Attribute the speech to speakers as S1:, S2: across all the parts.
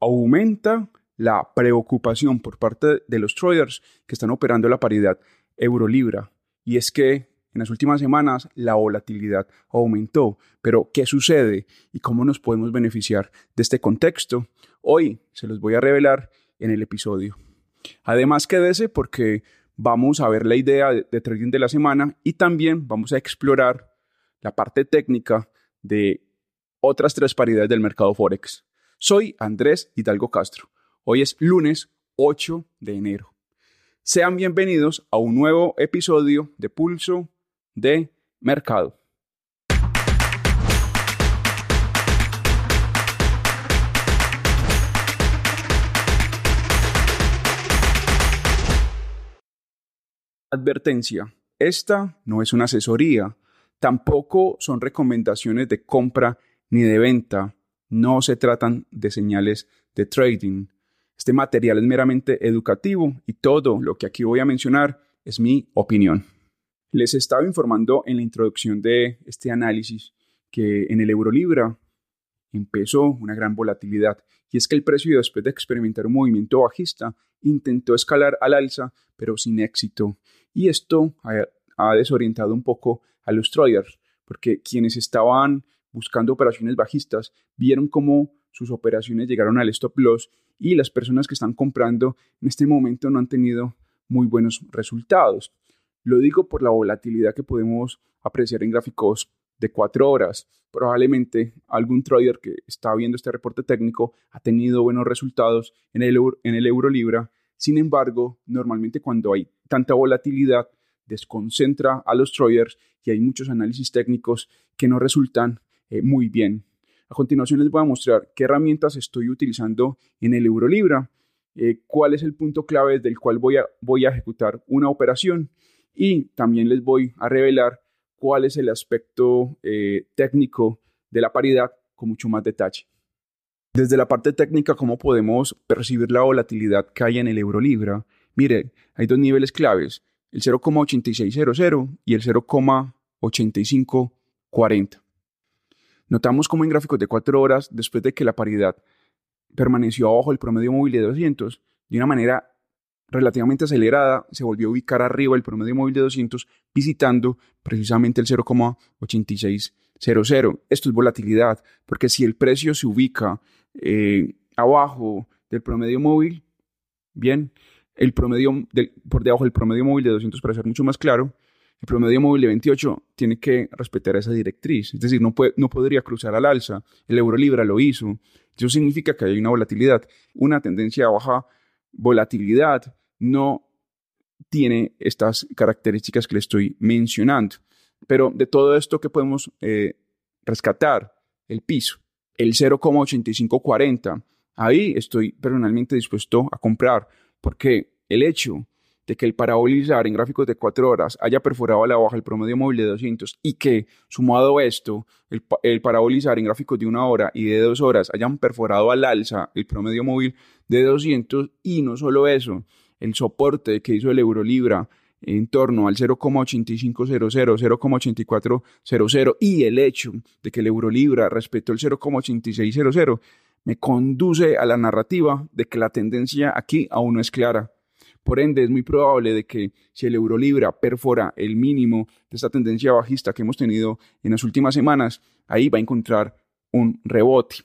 S1: aumenta la preocupación por parte de los traders que están operando la paridad euro-libra. Y es que en las últimas semanas la volatilidad aumentó. Pero, ¿qué sucede y cómo nos podemos beneficiar de este contexto? Hoy se los voy a revelar en el episodio. Además, quédese porque vamos a ver la idea de, trading de la semana y también vamos a explorar la parte técnica de otras tres paridades del mercado Forex. Soy Andrés Hidalgo Castro. Hoy es lunes 8 de enero. Sean bienvenidos a un nuevo episodio de Pulso de Mercado. Advertencia. Esta no es una asesoría, tampoco son recomendaciones de compra ni de venta, no se tratan de señales de trading. Este material es meramente educativo y todo lo que aquí voy a mencionar es mi opinión. Les estaba informando en la introducción de este análisis que en el euro libra empezó una gran volatilidad y es que el precio después de experimentar un movimiento bajista intentó escalar al alza pero sin éxito y esto ha, desorientado un poco a los traders porque quienes estaban buscando operaciones bajistas vieron cómo sus operaciones llegaron al stop loss y las personas que están comprando en este momento no han tenido muy buenos resultados. Lo digo por la volatilidad que podemos apreciar en gráficos de cuatro horas. Probablemente algún trader que está viendo este reporte técnico ha tenido buenos resultados en el, euro, en el euro libra. Sin embargo, normalmente cuando hay tanta volatilidad, desconcentra a los traders y hay muchos análisis técnicos que no resultan eh, muy bien. A continuación les voy a mostrar qué herramientas estoy utilizando en el Eurolibra, eh, cuál es el punto clave del cual voy a, voy a ejecutar una operación y también les voy a revelar cuál es el aspecto eh, técnico de la paridad con mucho más detalle. Desde la parte técnica, ¿cómo podemos percibir la volatilidad que hay en el Eurolibra? Mire, hay dos niveles claves, el 0,8600 y el 0,8540. Notamos como en gráficos de 4 horas, después de que la paridad permaneció abajo del promedio móvil de 200, de una manera relativamente acelerada, se volvió a ubicar arriba el promedio móvil de 200, visitando precisamente el 0,8600. Esto es volatilidad, porque si el precio se ubica eh, abajo del promedio móvil, bien, el promedio por debajo del promedio móvil de 200, para ser mucho más claro, el promedio móvil de 28 tiene que respetar esa directriz, es decir, no, no podría cruzar al alza. El euro libra lo hizo. Eso significa que hay una volatilidad. Una tendencia a baja volatilidad no tiene estas características que le estoy mencionando. Pero de todo esto, ¿qué podemos eh, rescatar? El piso, el 0,8540. Ahí estoy personalmente dispuesto a comprar, porque el hecho de que el parabolizar en gráficos de 4 horas haya perforado a la baja el promedio móvil de 200 y que, sumado a esto, el, parabolizar en gráficos de una hora y de dos horas hayan perforado al alza el promedio móvil de 200 y no solo eso, el soporte que hizo el euro libra en torno al 0,8500, 0,8400 y el hecho de que el euro libra respetó el 0,8600 me conduce a la narrativa de que la tendencia aquí aún no es clara por ende, es muy probable de que si el euro libra perfora el mínimo de esta tendencia bajista que hemos tenido en las últimas semanas, ahí va a encontrar un rebote.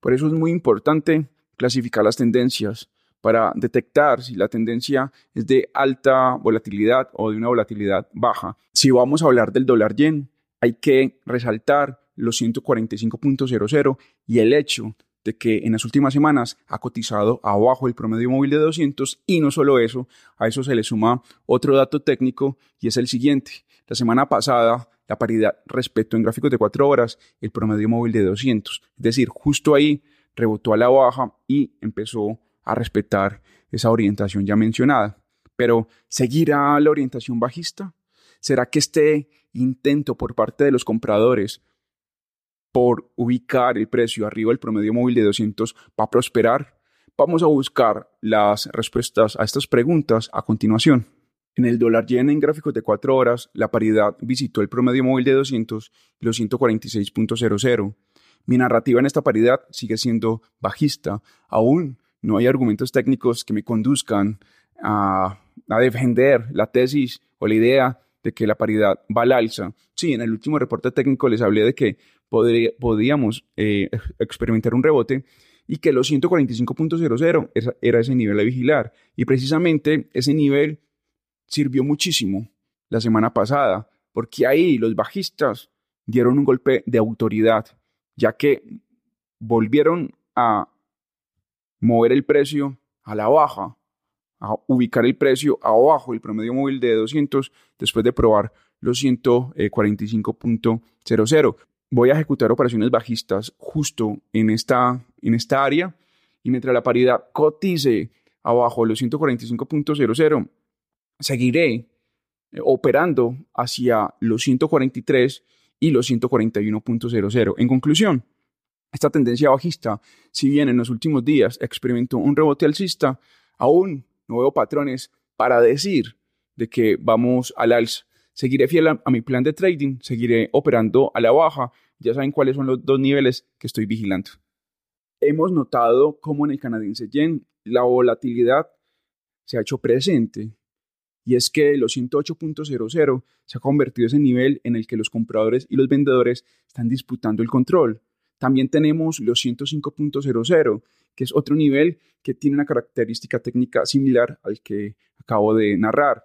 S1: Por eso es muy importante clasificar las tendencias para detectar si la tendencia es de alta volatilidad o de una volatilidad baja. Si vamos a hablar del dólar yen, hay que resaltar los 145.00 y el hecho de que en las últimas semanas ha cotizado abajo el promedio móvil de 200 y no solo eso, a eso se le suma otro dato técnico y es el siguiente. La semana pasada la paridad respecto en gráficos de 4 horas el promedio móvil de 200, es decir, justo ahí rebotó a la baja y empezó a respetar esa orientación ya mencionada. Pero ¿seguirá la orientación bajista? ¿Será que este intento por parte de los compradores por ubicar el precio arriba del promedio móvil de 200 va a prosperar? Vamos a buscar las respuestas a estas preguntas a continuación. En el dólar yen en gráficos de 4 horas, la paridad visitó el promedio móvil de 200 y los 146.00, Mi narrativa en esta paridad sigue siendo bajista. Aún no hay argumentos técnicos que me conduzcan a, defender la tesis o la idea de que la paridad va al alza. Sí, en el último reporte técnico les hablé de que podríamos eh, experimentar un rebote y que los 145.00 era ese nivel a vigilar. Y precisamente ese nivel sirvió muchísimo la semana pasada, porque ahí los bajistas dieron un golpe de autoridad, ya que volvieron a mover el precio a la baja, a ubicar el precio abajo del promedio móvil de 200 después de probar los 145.00 voy a ejecutar operaciones bajistas justo en esta, en esta área y mientras la paridad cotice abajo los 145.00, seguiré eh, operando hacia los 143 y los 141.00. En conclusión, esta tendencia bajista, si bien en los últimos días experimentó un rebote alcista, aún no veo patrones para decir de que vamos al alza. Seguiré fiel a mi plan de trading, seguiré operando a la baja ya saben cuáles son los dos niveles que estoy vigilando. Hemos notado cómo en el canadiense yen la volatilidad se ha hecho presente y es que los 108.00 se ha convertido ese nivel en el que los compradores y los vendedores están disputando el control. También tenemos los 105.00, que es otro nivel que tiene una característica técnica similar al que acabo de narrar.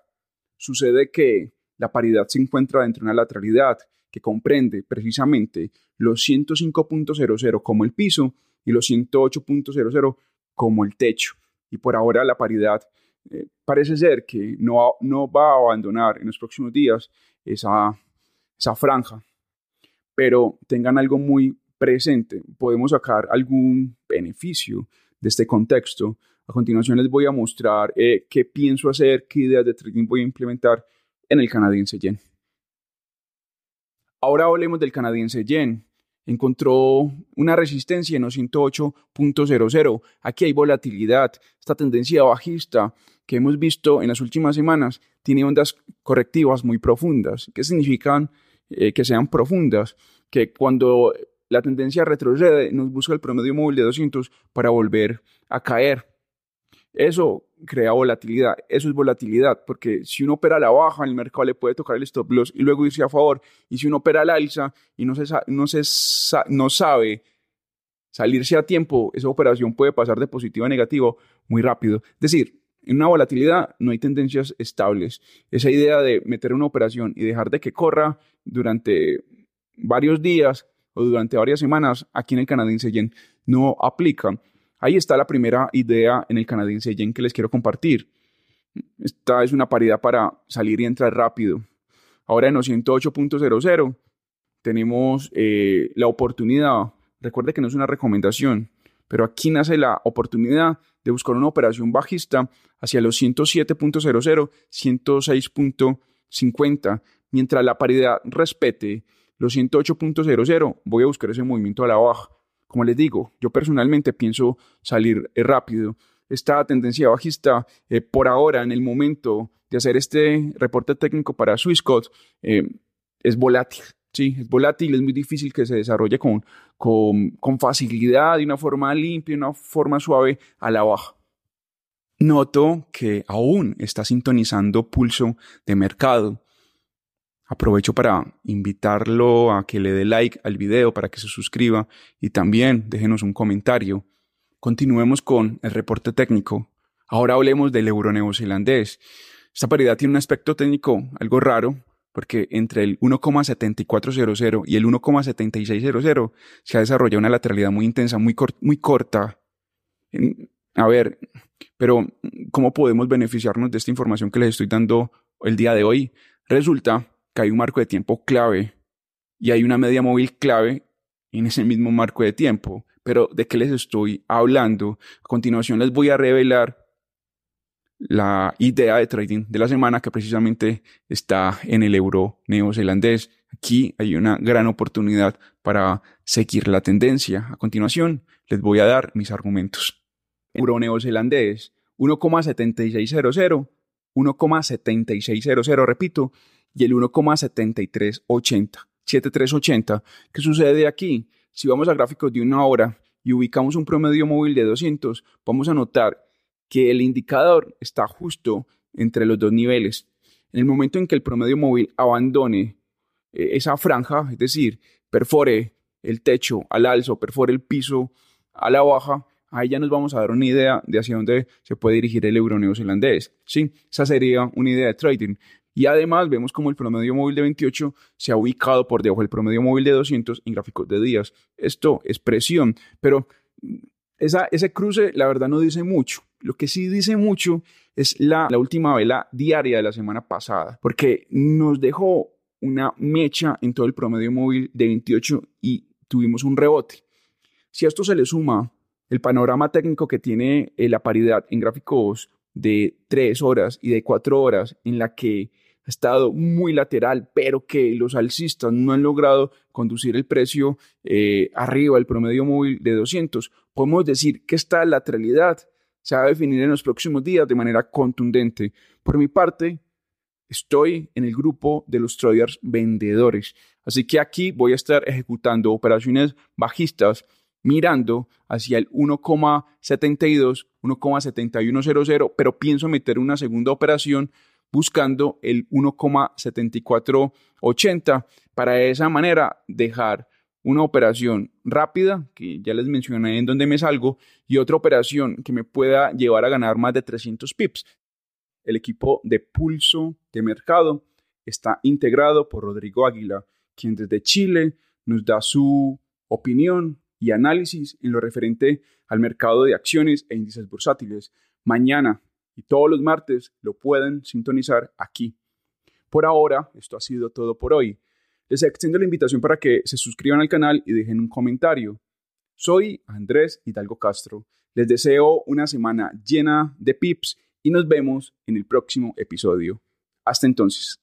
S1: Sucede que la paridad se encuentra dentro de una lateralidad que comprende precisamente los 105.00 como el piso y los 108.00 como el techo. Y por ahora la paridad eh, parece ser que no, no va a abandonar en los próximos días esa, esa franja. Pero tengan algo muy presente, podemos sacar algún beneficio de este contexto. A continuación les voy a mostrar eh, qué pienso hacer, qué ideas de trading voy a implementar en el canadiense yen. Ahora hablemos del canadiense yen. Encontró una resistencia en los 108.00. Aquí hay volatilidad. Esta tendencia bajista que hemos visto en las últimas semanas tiene ondas correctivas muy profundas. ¿Qué significan eh, que sean profundas? Que cuando la tendencia retrocede, nos busca el promedio móvil de 200 para volver a caer. Eso crea volatilidad. Eso es volatilidad, porque si uno opera a la baja, el mercado le puede tocar el stop loss y luego irse a favor. Y si uno opera al alza y no, se, no, se, no sabe salirse a tiempo, esa operación puede pasar de positivo a negativo muy rápido. Es decir, en una volatilidad no hay tendencias estables. Esa idea de meter una operación y dejar de que corra durante varios días o durante varias semanas aquí en el canadiense yen no aplica. Ahí está la primera idea en el canadiense yen que les quiero compartir. Esta es una paridad para salir y entrar rápido. Ahora en los 108.00 tenemos eh, la oportunidad, recuerde que no es una recomendación, pero aquí nace la oportunidad de buscar una operación bajista hacia los 107.00, 106.50. Mientras la paridad respete los 108.00, voy a buscar ese movimiento a la baja. Como les digo, yo personalmente pienso salir eh, rápido. Esta tendencia bajista, eh, por ahora, en el momento de hacer este reporte técnico para Swissquote, eh, es volátil. Sí, es volátil, es muy difícil que se desarrolle con, con, con facilidad, de una forma limpia, de una forma suave a la baja. Noto que aún está sintonizando pulso de mercado. Aprovecho para invitarlo a que le dé like al video para que se suscriba y también déjenos un comentario. Continuemos con el reporte técnico. Ahora hablemos del euro neozelandés. Esta paridad tiene un aspecto técnico algo raro porque entre el 1,7400 y el 1,7600 se ha desarrollado una lateralidad muy intensa, muy, muy corta. A ver, pero ¿cómo podemos beneficiarnos de esta información que les estoy dando el día de hoy? Resulta hay un marco de tiempo clave y hay una media móvil clave en ese mismo marco de tiempo. Pero ¿de qué les estoy hablando? A continuación les voy a revelar la idea de trading de la semana que precisamente está en el euro neozelandés. Aquí hay una gran oportunidad para seguir la tendencia. A continuación les voy a dar mis argumentos. Euro neozelandés 1,7600, 1,7600, repito, y el 1,7380. 7380. ¿Qué sucede aquí? si vamos a gráficos de una hora y ubicamos un promedio móvil de 200, vamos a notar que el indicador está justo entre los dos niveles. En el momento en que el promedio móvil abandone eh, esa franja, es decir, perfore el techo al alza o perfore el piso a la baja, ahí ya nos vamos a dar una idea de hacia dónde se puede dirigir el euro neozelandés. Sí, esa sería una idea de trading. Y además vemos como el promedio móvil de 28 se ha ubicado por debajo del promedio móvil de 200 en gráficos de días. Esto es presión, pero esa, ese cruce la verdad no dice mucho. Lo que sí dice mucho es la, la última vela diaria de la semana pasada, porque nos dejó una mecha en todo el promedio móvil de 28 y tuvimos un rebote. Si a esto se le suma el panorama técnico que tiene eh, la paridad en gráficos de 3 horas y de 4 horas, en la que estado muy lateral, pero que los alcistas no han logrado conducir el precio eh, arriba del promedio móvil de 200, podemos decir que esta lateralidad se va a definir en los próximos días de manera contundente. Por mi parte, estoy en el grupo de los traders vendedores. Así que aquí voy a estar ejecutando operaciones bajistas mirando hacia el 1,72, 1,7100, pero pienso meter una segunda operación buscando el 1,7480 para de esa manera dejar una operación rápida, que ya les mencioné en donde me salgo, y otra operación que me pueda llevar a ganar más de 300 pips. El equipo de pulso de mercado está integrado por Rodrigo Águila, quien desde Chile nos da su opinión y análisis en lo referente al mercado de acciones e índices bursátiles. Mañana y todos los martes lo pueden sintonizar aquí. Por ahora, esto ha sido todo por hoy. Les extiendo la invitación para que se suscriban al canal y dejen un comentario. Soy Andrés Hidalgo Castro. Les deseo una semana llena de pips y nos vemos en el próximo episodio. Hasta entonces.